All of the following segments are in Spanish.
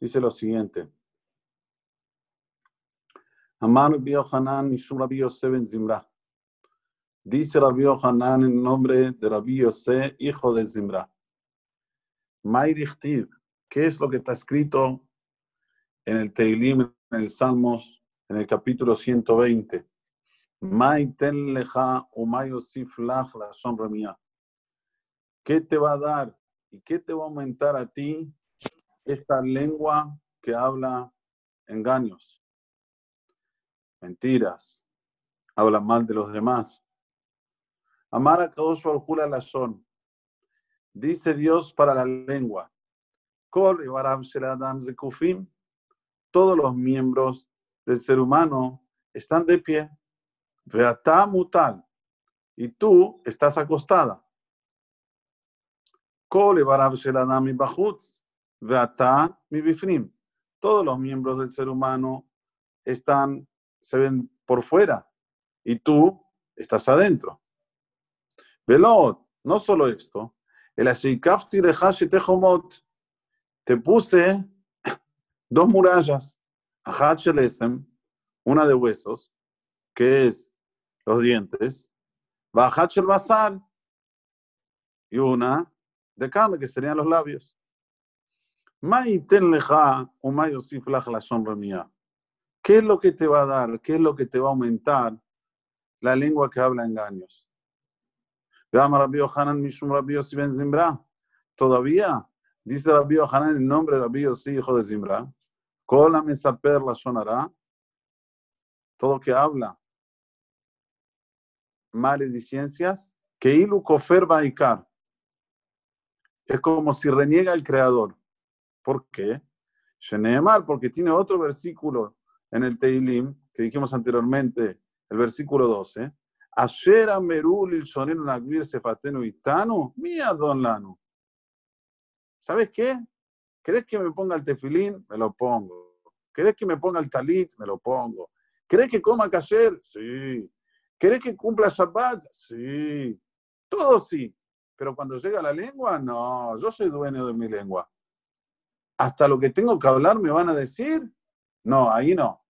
dice lo siguiente. Amar Rabbi Yohanan Mishum Rabbi Yosef ben Zimra. Dice Rabbi Yohanan en nombre de Rabbi Yosef, hijo de Zimra. Mayrichtiv, ¿qué es lo que está escrito en el Teilim, en el Salmos, en el capítulo 120? Maiten leja o mayosif lach la sombra mía. ¿Qué te va a dar y qué te va a aumentar a ti esta lengua que habla engaños? mentiras, habla mal de los demás. Amar a Kadosh Jula la son. Dice Dios para la lengua. Todos los miembros del ser humano están de pie. Veatá mutal. Y tú estás acostada. Todos los miembros del ser humano están se ven por fuera y tú estás adentro. Velot, no solo esto, el te puse dos murallas, una de huesos, que es los dientes, el basal, y una de carne, que serían los labios. ¿Qué es lo que te va a dar? ¿Qué es lo que te va a aumentar la lengua que habla engaños? Todavía, dice Rabbi Hanan el nombre de Rabbi Yossi, hijo de Zimbra. Kola mesaper la sonará. Todo que habla maledicencias, que ilu kofer baikar. Es como si reniega el creador. ¿Por qué? mal porque tiene otro versículo en el Teilim, que dijimos anteriormente, el versículo 12, Asher amerul il sonenu nagvir mi don lanu. ¿Sabes qué? ¿Crees que me ponga el tefilín? Me lo pongo. ¿Crees que me ponga el talit? Me lo pongo. ¿Crees que coma kasher? Sí. ¿Crees que cumpla Shabbat? Sí. Todo sí. Pero cuando llega la lengua, no. Yo soy dueño de mi lengua. Hasta lo que tengo que hablar me van a decir. No, ahí no.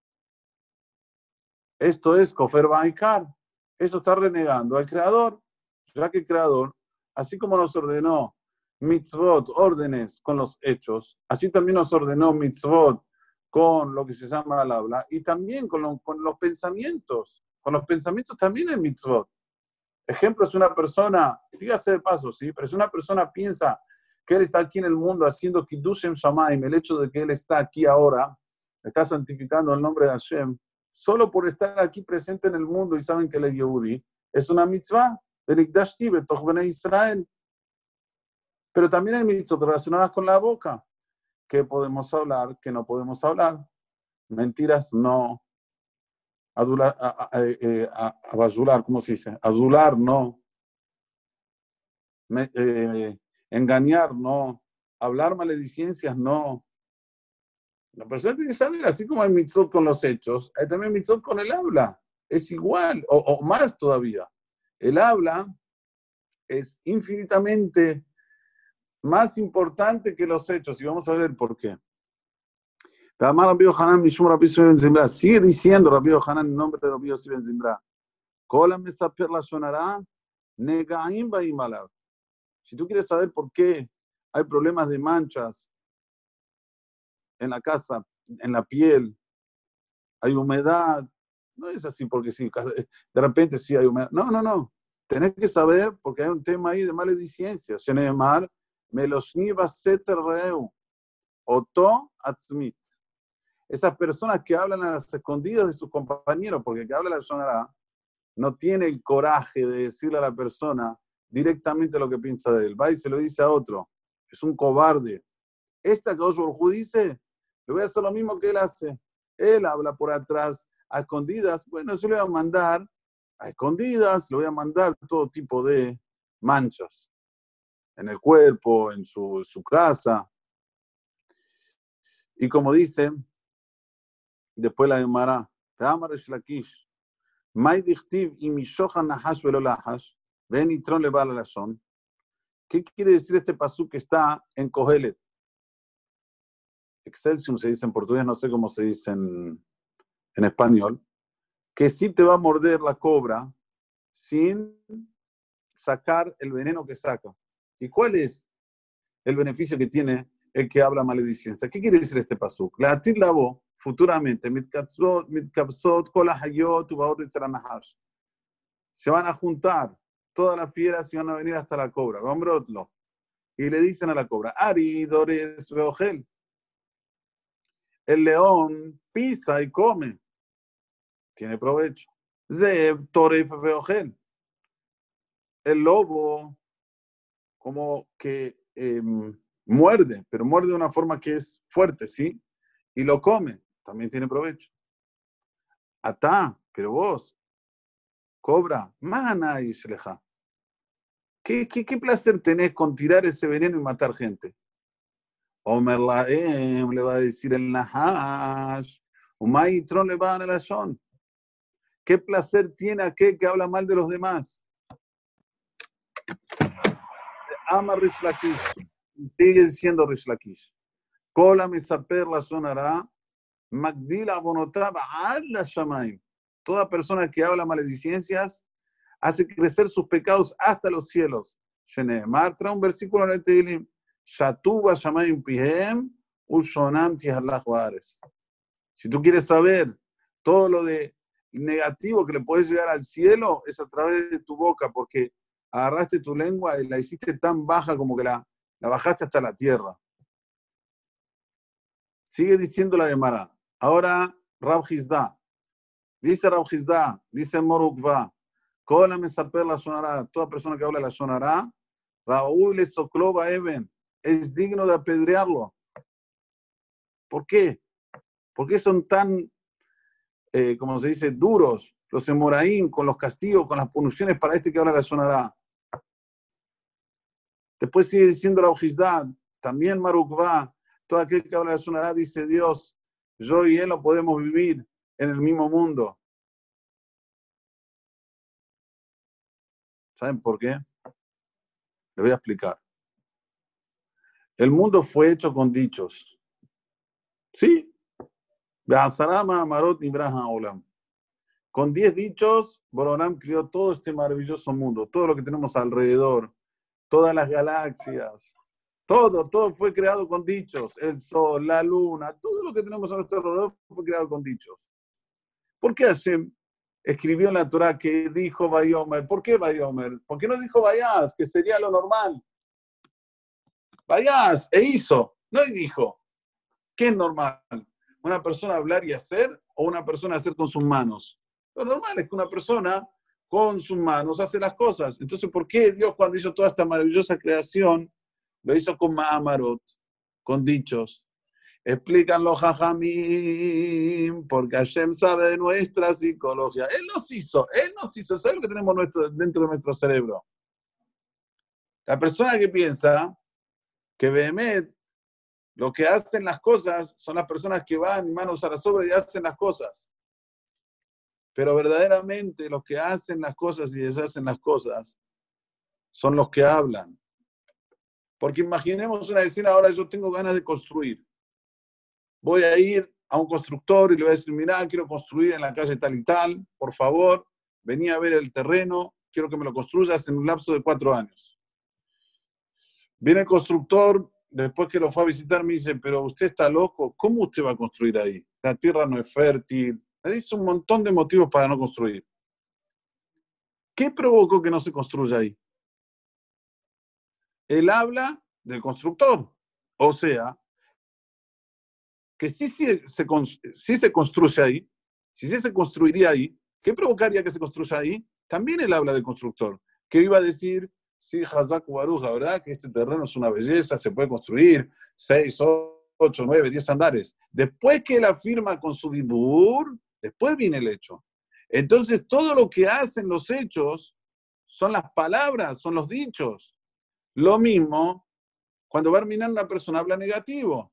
Esto es Kofer Baikar. Esto está renegando al Creador, ya que el Creador, así como nos ordenó mitzvot, órdenes con los hechos, así también nos ordenó mitzvot con lo que se llama el habla y también con, con los pensamientos. Con los pensamientos también es mitzvot. Ejemplo, es una persona, dígase de paso, ¿sí? Pero si una persona piensa que él está aquí en el mundo haciendo Kiddushem Shamaim, el hecho de que él está aquí ahora, está santificando el nombre de Hashem, solo por estar aquí presente en el mundo y saben que es Yehudi, es una mitzvah, de Israel. Pero también hay mitzvot relacionadas con la boca, que podemos hablar, que no podemos hablar. Mentiras no. Adular, eh, ¿cómo se dice? Adular no. Eh, engañar no. Hablar maledicencias no. La persona tiene que saber, así como hay mitzvot con los hechos, hay también mitzvot con el habla. Es igual, o, más todavía. El habla es infinitamente más importante que los hechos, y vamos a ver por qué. Sigue diciendo Rabbi Hanan en nombre de Rabbi Yossi Ben Zimbra. Si tú quieres saber por qué hay problemas de manchas en la casa, en la piel, hay humedad. No es así porque sí, de repente sí hay humedad. No, no, no. Tenés que saber porque hay un tema ahí de maledicencia. Shenemar, Meloshniva Seterreu, Oto Atzmit. Esas personas que hablan a las escondidas de sus compañeros, porque el que habla la sonará, no tiene el coraje de decirle a la persona directamente lo que piensa de él. Va y se lo dice a otro. Es un cobarde. Esta que Osborne dice le voy a hacer lo mismo que él hace. Él habla por atrás a escondidas. Bueno, yo le voy a mandar a escondidas, le voy a mandar todo tipo de manchas en el cuerpo, en su, su casa. Y como dice, después la llamará, ¿Qué quiere decir este pasú que está en Kohelet? excelsium se dice en portugués, no sé cómo se dice en, en español, que sí te va a morder la cobra sin sacar el veneno que saca. ¿Y cuál es el beneficio que tiene el que habla maledicencia? ¿Qué quiere decir este pasuk? La lavo futuramente, se van a juntar todas las fieras y van a venir hasta la cobra. Y le dicen a la cobra, Ari, Dores, Beogel. El león pisa y come. Tiene provecho. Zeb, Toref, Beogel. El lobo, como que em, muerde, pero muerde de una forma que es fuerte, ¿sí? Y lo come, también tiene provecho. Atá, pero vos, cobra, mana y shleja. ¿Qué, qué, placer tenés con tirar ese veneno y matar gente? Omer Laem le va a decir el Nahash, Tron le va a dar son. ¿Qué placer tiene aquel que habla mal de los demás? Ama Rish Sigue diciendo Rish Lakish. Kola saper la sonará. Magdila abonotaba ad la. Toda persona que habla maledicencias hace crecer sus pecados hasta los cielos. Sheneemar trae un versículo en el Tehilim. Shatuba shamayim pihem ushonam Si tú quieres saber todo lo de negativo que le puedes llegar al cielo, es a través de tu boca, porque agarraste tu lengua y la hiciste tan baja como que la, la bajaste hasta la tierra. Sigue diciendo la Gemara. Ahora Rab Dice Rab dice Morukva, Kola mesaper la sonará, toda persona que habla la sonará, Raúl soclova Eben, es digno de apedrearlo. ¿Por qué? ¿Por qué son tan, eh, como se dice, duros los Emoraín con los castigos, con las puniciones para este que habla la sonará? Después sigue diciendo la Ojisdad, también Marukva, todo aquel que habla la sonará, dice Dios, yo y él no podemos vivir en el mismo mundo. ¿Saben por qué? Le voy a explicar. El mundo fue hecho con dichos. ¿Sí? Con diez dichos, Borolam crió todo este maravilloso mundo, todo lo que tenemos alrededor, todas las galaxias, todo, todo fue creado con dichos. El sol, la luna, todo lo que tenemos a nuestro alrededor fue creado con dichos. ¿Por qué Hashem escribió en la Torah que dijo Bayomer. ¿Por qué Bayomer? ¿Por qué no dijo Vayas, que sería lo normal? Vayas, e hizo, no y dijo. ¿Qué es normal? ¿Una persona hablar y hacer o una persona hacer con sus manos? Lo normal es que una persona con sus manos hace las cosas. Entonces, ¿por qué Dios cuando hizo toda esta maravillosa creación lo hizo con Mahamarot, con dichos? Explican los jajamim, porque Hashem sabe de nuestra psicología. Él nos hizo, Él nos hizo, sabe lo que tenemos dentro de nuestro cerebro. La persona que piensa que Behemet, lo que hacen las cosas son las personas que van manos a la sobra y hacen las cosas. Pero verdaderamente los que hacen las cosas y deshacen las cosas son los que hablan. Porque imaginemos una escena, ahora yo tengo ganas de construir voy a ir a un constructor y le voy a decir, mira, quiero construir en la calle tal y tal, por favor, venía a ver el terreno, quiero que me lo construyas en un lapso de cuatro años. Viene el constructor, después que lo fue a visitar, me dice, pero usted está loco, ¿cómo usted va a construir ahí? La tierra no es fértil. Me dice un montón de motivos para no construir. ¿Qué provocó que no se construya ahí? Él habla del constructor. O sea, que si, se, se construye ahí, si se construiría ahí, ¿qué provocaría que se construya ahí? También él habla del constructor, que iba a decir, sí, Hazak la verdad que este terreno es una belleza, se puede construir 6, 8, 9, 10 andares. Después que él afirma con su dibur, después viene el hecho. Entonces, todo lo que hacen los hechos son las palabras, son los dichos. Lo mismo cuando va a una persona habla negativo.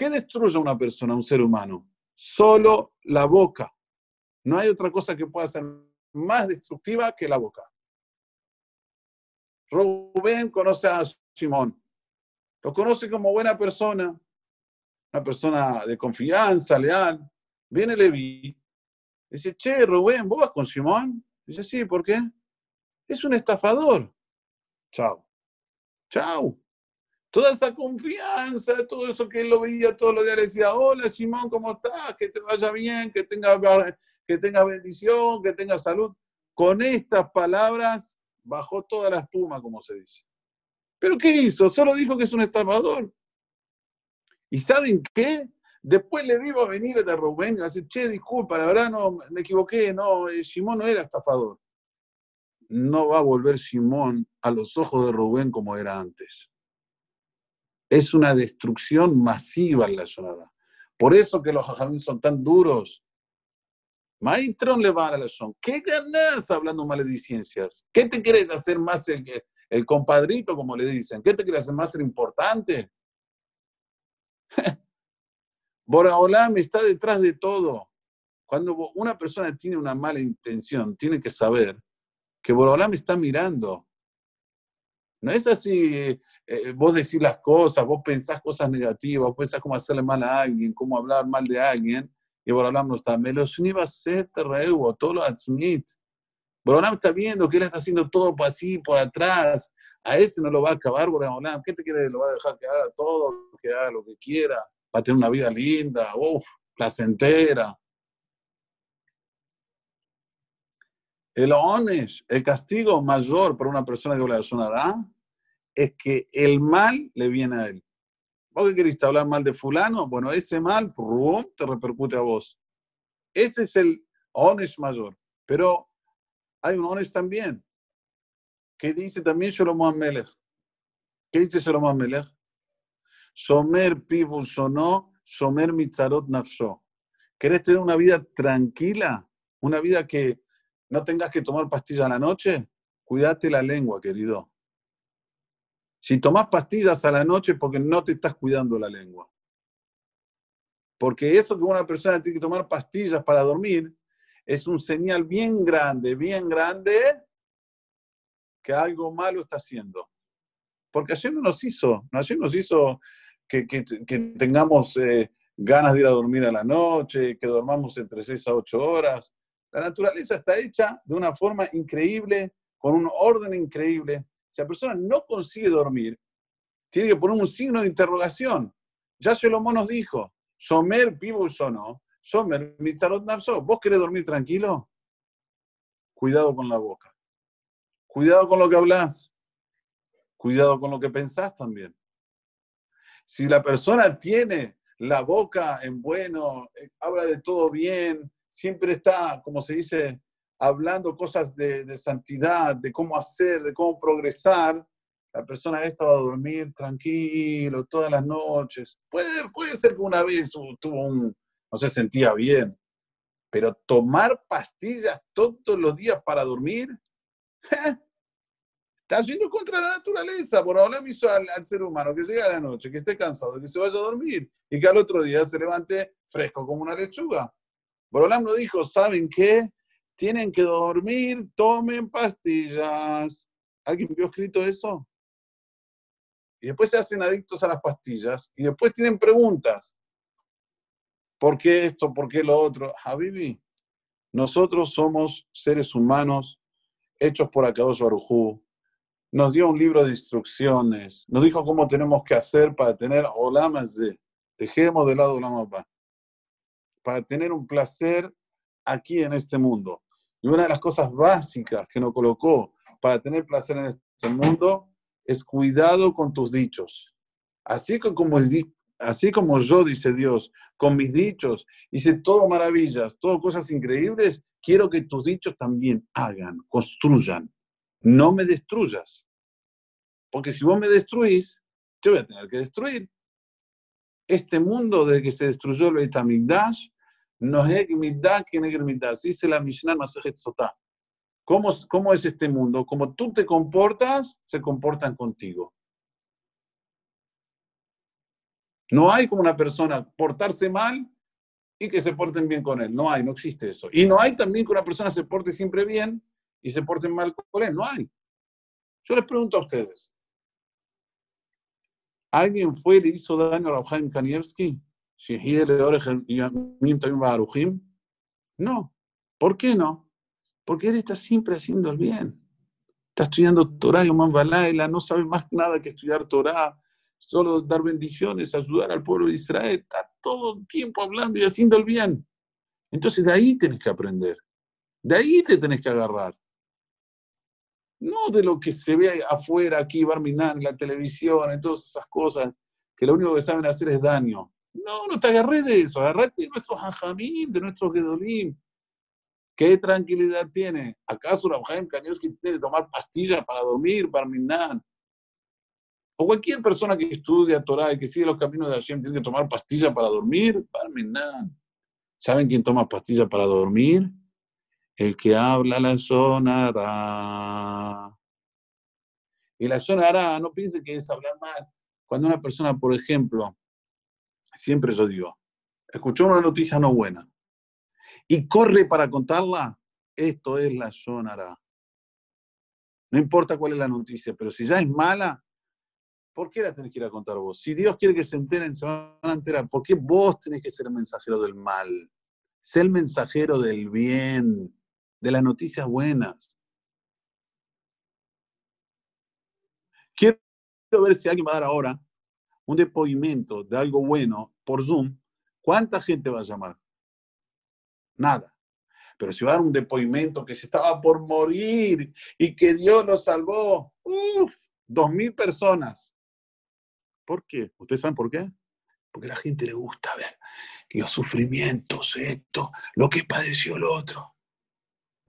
¿Qué destruye a una persona, a un ser humano? Solo la boca. No hay otra cosa que pueda ser más destructiva que la boca. Rubén conoce a Simón. Lo conoce como buena persona. una persona de confianza, leal. Viene Levi, dice, che, Rubén, ¿vos vas con Simón? Dice, sí, ¿por qué? Es un estafador. Chao. Chao. Toda esa confianza, todo eso que él lo veía todos los días, le decía, hola Simón, ¿cómo estás? Que te vaya bien, que tenga, que tenga bendición, que tenga salud. Con estas palabras bajó toda la espuma, como se dice. ¿Pero qué hizo? Solo dijo que es un estafador. ¿Y saben qué? Después le vivo a venir de Rubén y le dice, che, disculpa, la verdad no, me equivoqué, no, eh, Simón no era estafador. No va a volver Simón a los ojos de Rubén como era antes. Es una destrucción masiva en la zona. Por eso que los jajamín son tan duros. Maitron le va a la son. ¿Qué ganas hablando maledicencias? ¿Qué te quieres hacer más el, el compadrito, como le dicen? ¿Qué te quieres hacer más el importante? Boraholam está detrás de todo. Cuando una persona tiene una mala intención, tiene que saber que Boraholam está mirando. No es así, eh, vos decís las cosas, vos pensás cosas negativas, vos pensás cómo hacerle mal a alguien, cómo hablar mal de alguien, y Boraholam no está. Me los iba a ser todo lo admit. Está viendo que él está haciendo todo por así, por atrás. A ese no lo va a acabar Boraholam. ¿Qué te quiere? Lo va a dejar que haga todo, que haga lo que quiera va a tener una vida linda, uff, placentera. El onesh, el castigo mayor para una persona que la sonará, es que el mal le viene a él. ¿Vos qué queriste hablar mal de fulano? Bueno, ese mal te repercute a vos. Ese es el onesh mayor. Pero hay un onesh también, que dice también Shlomo Amelech. ¿Qué dice Shlomo Amelech? Somer pibu sonó, somer mitzarot nafsho. ¿Querés tener una vida tranquila? Una vida que no tengas que tomar pastillas a la noche? Cuídate la lengua, querido. Si tomas pastillas a la noche porque no te estás cuidando la lengua. Porque eso que una persona tiene que tomar pastillas para dormir es un señal bien grande, bien grande que algo malo está haciendo. Porque ayer no nos hizo, ayer nos hizo que, tengamos eh, ganas de ir a dormir a la noche, que dormamos entre 6 a 8 horas. La naturaleza está hecha de una forma increíble, con un orden increíble. Si la persona no consigue dormir, tiene que poner un signo de interrogación. Ya Shlomo nos dijo, Somer pivo no, Somer mitzarot nafso. ¿Vos querés dormir tranquilo? Cuidado con la boca. Cuidado con lo que hablas. Cuidado con lo que pensás también. Si la persona tiene la boca en bueno, eh, habla de todo bien, siempre está, como se dice, hablando cosas de, santidad, de cómo hacer, de cómo progresar, la persona esta va a dormir tranquilo todas las noches. Puede, puede ser que una vez tuvo un, no se sentía bien, pero tomar pastillas todos los días para dormir, Está yendo contra la naturaleza. Por ahora hizo al, al, ser humano que llega a la noche, que esté cansado, que se vaya a dormir y que al otro día se levante fresco como una lechuga. Borolam nos dijo, ¿saben qué? Tienen que dormir, tomen pastillas. ¿Alguien vio escrito eso? Y después se hacen adictos a las pastillas y después tienen preguntas. ¿Por qué esto? ¿Por qué lo otro? Habibi, nosotros somos seres humanos hechos por Akadosh nos dio un libro de instrucciones, nos dijo cómo tenemos que hacer para tener olamas de, dejemos de lado olamapá, para tener un placer aquí en este mundo. Y una de las cosas básicas que nos colocó para tener placer en este mundo es cuidado con tus dichos. Así como, así como yo, dice Dios, con mis dichos hice todo maravillas, todo cosas increíbles, quiero que tus dichos también hagan, construyan no me destruyas. Porque si vos me destruís, yo voy a tener que destruir. Este mundo desde que se destruyó el Beit HaMikdash, no es que dice la Mishnah Masejet Sotah. ¿Cómo, ¿Cómo es este mundo? Como tú te comportas, se comportan contigo. No hay como una persona portarse mal y que se porten bien con él. No hay, no existe eso. Y no hay también que una persona se porte siempre bien y se porten mal con él. No hay. Yo les pregunto a ustedes. ¿Alguien fue y le hizo daño a Rabhaim Kanievski? No. ¿Por qué no? Porque él está siempre haciendo el bien. Está estudiando Torah y Oman Balaila, no sabe más nada que estudiar Torah, solo dar bendiciones, ayudar al pueblo de Israel. Está todo el tiempo hablando y haciendo el bien. Entonces de ahí tienes que aprender. De ahí te tenés que agarrar. No de lo que se ve afuera, aquí, Barminan, la televisión, en todas esas cosas, que lo único que saben hacer es daño. No, no te agarré de eso, agarrate de nuestros hajamim, de nuestros gedolim. ¿Qué tranquilidad tiene? ¿Acaso Rabjaim que tiene que tomar pastillas para dormir, Barminan? O cualquier persona que estudia Torah y que sigue los caminos de Hashem tiene que tomar pastillas para dormir, Barminan. ¿Saben quién toma pastillas para dormir? El que habla la sonará. Y la sonará, no piense que es hablar mal. Cuando una persona, por ejemplo, siempre yo digo, escuchó una noticia no buena y corre para contarla, esto es la sonará. No importa cuál es la noticia, pero si ya es mala, ¿por qué la tenés que ir a contar vos? Si Dios quiere que se enteren, se van a enterar. ¿Por qué vos tenés que ser el mensajero del mal? Sé el mensajero del bien de las noticias buenas. Quiero ver si alguien va a dar ahora un depósito de algo bueno por Zoom. ¿Cuánta gente va a llamar? Nada. Pero si va a dar un depósito que se estaba por morir y que Dios lo salvó, uff, dos mil personas. ¿Por qué? ¿Ustedes saben por qué? Porque a la gente le gusta ver los sufrimientos, esto, lo que padeció el otro.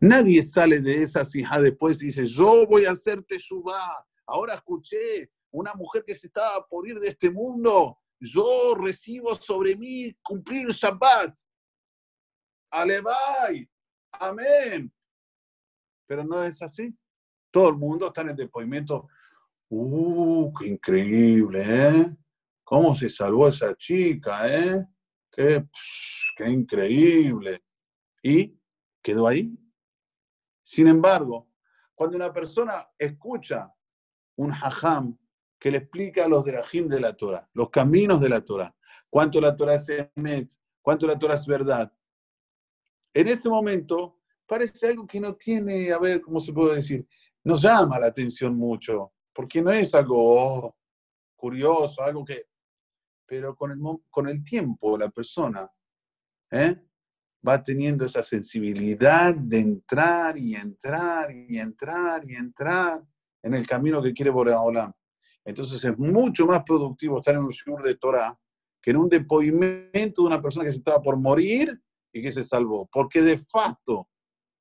Nadie sale de esa sija después y dice, yo voy a hacerte subá. Ahora escuché una mujer que se estaba por ir de este mundo. Yo recibo sobre mí cumplir Shabbat. Alevay. Amén. Pero no es así. Todo el mundo está en el depósito. ¡Uh, qué increíble, eh! ¿Cómo se salvó esa chica, eh? Qué increíble. Y quedó ahí. Sin embargo, cuando una persona escucha un hajam que le explica los derajim de la Torah, los caminos de la Torah, cuánto la Torah es emet, cuánto la Torah es verdad, en ese momento parece algo que no tiene, a ver, ¿cómo se puede decir? Nos llama la atención mucho, porque no es algo oh, curioso, algo que... Pero con el, con el tiempo la persona ¿eh? Va teniendo esa sensibilidad de entrar y entrar y entrar y entrar en el camino que quiere Boreolam. Entonces es mucho más productivo estar en un shur de Torah que en un depósito de una persona que se estaba por morir y que se salvó. Porque de facto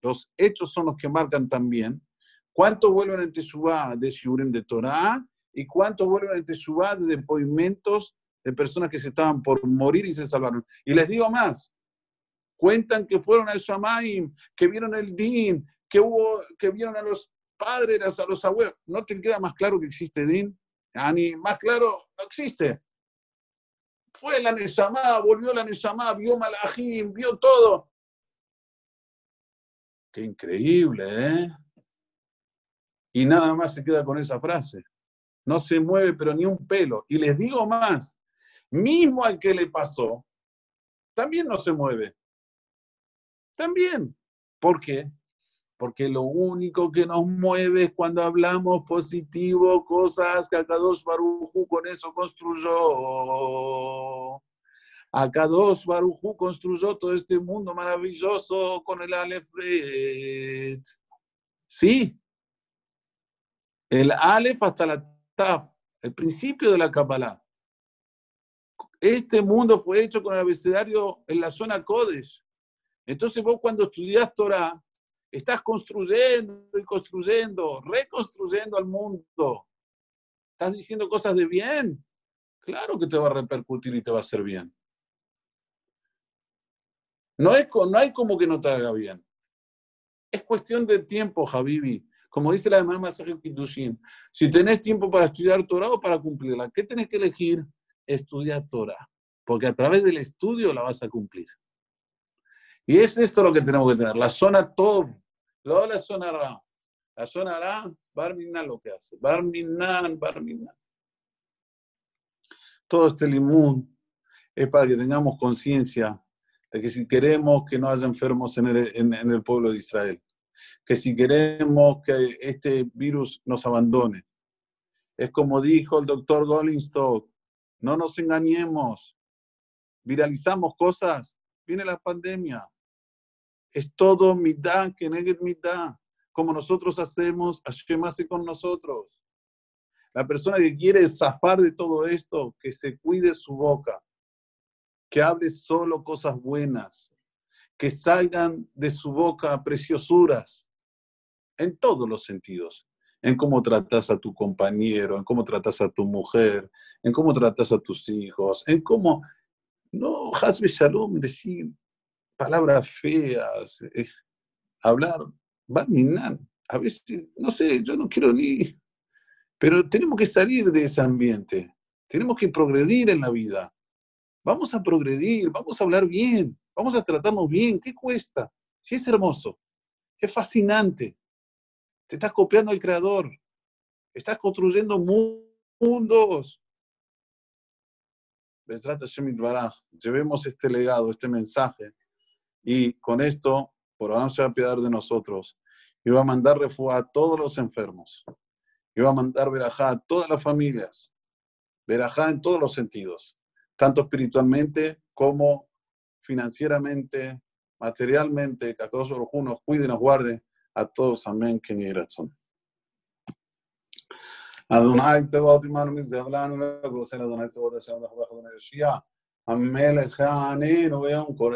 los hechos son los que marcan también cuánto vuelven en Teshuvah de shurim de Torah y cuánto vuelven en Teshuvah de depósitos de personas que se estaban por morir y se salvaron. Y les digo más, Cuentan que fueron al Shamaim, que vieron el Din, que, hubo, que vieron a los padres, a los abuelos. ¿No te queda más claro que existe Din? Ni más claro, no existe. Fue la Neshama, volvió la Neshama, vio Malachim, vio todo. Qué increíble, ¿eh? Y nada más se queda con esa frase. No se mueve, pero ni un pelo. Y les digo más, mismo al que le pasó, también no se mueve. También. ¿Por qué? Porque lo único que nos mueve es cuando hablamos positivo, cosas que Akadosh Barujú con eso construyó. Akadosh Barujú construyó todo este mundo maravilloso con el Aleph Sí. El Aleph hasta la Taf, el principio de la Kabbalah. Este mundo fue hecho con el abecedario en la zona Kodesh. Entonces vos cuando estudias Torah, estás construyendo y construyendo, reconstruyendo al mundo. Estás diciendo cosas de bien. Claro que te va a repercutir y te va a hacer bien. No, es, no hay como que no te haga bien. Es cuestión de tiempo, Habibi. Como dice la mamá Kiddushin, si tenés tiempo para estudiar Torah o para cumplirla, ¿qué tenés que elegir? Estudiar Torah. Porque a través del estudio la vas a cumplir. Y es esto lo que tenemos que tener, la zona top, luego la zona ra. La zona ra, Barminan lo que hace, Barminan, Barminan. Todo este limón es para que tengamos conciencia de que si queremos que no haya enfermos en el, en el pueblo de Israel, que si queremos que este virus nos abandone, es como dijo el doctor Goldingstock, no nos engañemos, viralizamos cosas, viene la pandemia. Es todo mitad que negue mitad. Como nosotros hacemos, Hashem hace con nosotros. La persona que quiere zafar de todo esto, que se cuide su boca, que hable solo cosas buenas, que salgan de su boca preciosuras, en todos los sentidos, en cómo tratas a tu compañero, en cómo tratas a tu mujer, en cómo tratas a tus hijos, en cómo no, Hasbe Shalom, decir palabras feas, eh, hablar. A veces, no sé, yo no quiero ni. Pero tenemos que salir de ese ambiente. Tenemos que progredir en la vida. Vamos a progredir, vamos a hablar bien, vamos a tratarnos bien. ¿Qué cuesta? Si es hermoso, es fascinante. Te estás copiando al creador. Estás construyendo mundos llevemos este legado, este mensaje, y con esto, por ahora se va a piedad de nosotros, y va a mandar refugio a todos los enfermos, y va a mandar verajá a todas las familias, verajá en todos los sentidos, tanto espiritualmente como financieramente, materialmente, que a todos los nos cuide y nos guarde, a todos, amén, que ni razón. אדוני צבאות עמנו מזהב לנו ועושה לאדוני צבאות השם, אנחנו באחדוני יושיע. המלך הענינו ביום כל